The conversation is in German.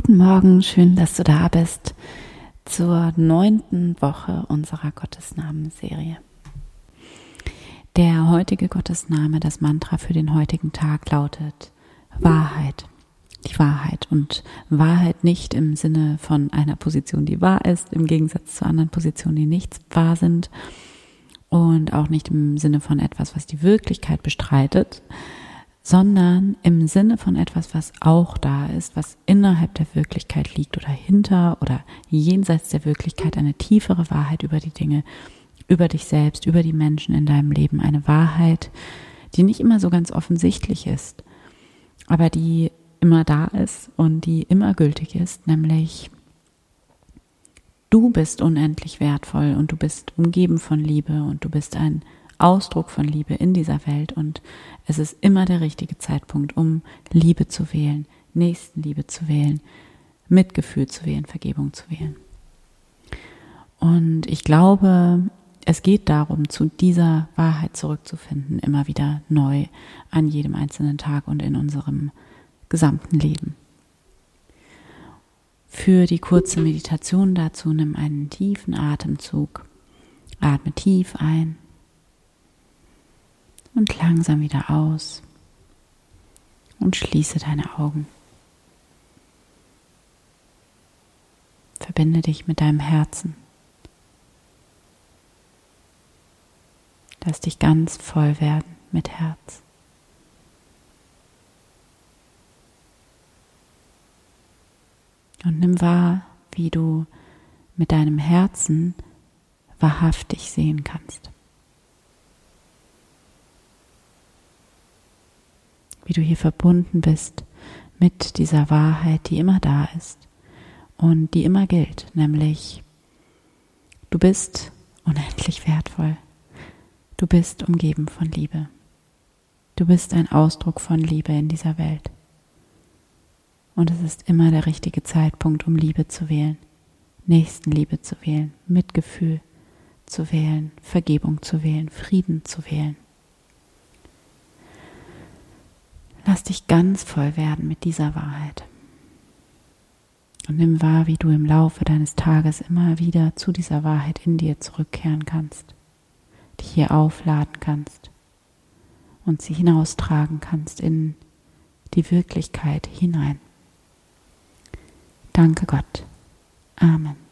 Guten Morgen, schön, dass du da bist zur neunten Woche unserer Gottesnamen-Serie. Der heutige Gottesname, das Mantra für den heutigen Tag lautet Wahrheit. Die Wahrheit und Wahrheit nicht im Sinne von einer Position, die wahr ist, im Gegensatz zu anderen Positionen, die nicht wahr sind und auch nicht im Sinne von etwas, was die Wirklichkeit bestreitet, sondern im Sinne von etwas, was auch da ist, was innerhalb der Wirklichkeit liegt oder hinter oder jenseits der Wirklichkeit eine tiefere Wahrheit über die Dinge, über dich selbst, über die Menschen in deinem Leben, eine Wahrheit, die nicht immer so ganz offensichtlich ist, aber die immer da ist und die immer gültig ist, nämlich du bist unendlich wertvoll und du bist umgeben von Liebe und du bist ein Ausdruck von Liebe in dieser Welt und es ist immer der richtige Zeitpunkt, um Liebe zu wählen, Nächstenliebe zu wählen, Mitgefühl zu wählen, Vergebung zu wählen. Und ich glaube, es geht darum, zu dieser Wahrheit zurückzufinden, immer wieder neu an jedem einzelnen Tag und in unserem gesamten Leben. Für die kurze Meditation dazu nimm einen tiefen Atemzug. Atme tief ein und langsam wieder aus und schließe deine Augen. Verbinde dich mit deinem Herzen. Lass dich ganz voll werden mit Herz. Und nimm wahr, wie du mit deinem Herzen wahrhaftig sehen kannst. Wie du hier verbunden bist mit dieser Wahrheit, die immer da ist und die immer gilt, nämlich du bist unendlich wertvoll. Du bist umgeben von Liebe. Du bist ein Ausdruck von Liebe in dieser Welt. Und es ist immer der richtige Zeitpunkt, um Liebe zu wählen, Nächstenliebe zu wählen, Mitgefühl zu wählen, Vergebung zu wählen, Frieden zu wählen. Lass dich ganz voll werden mit dieser Wahrheit. Und nimm wahr, wie du im Laufe deines Tages immer wieder zu dieser Wahrheit in dir zurückkehren kannst, dich hier aufladen kannst und sie hinaustragen kannst in die Wirklichkeit hinein. Danke Gott. Amen.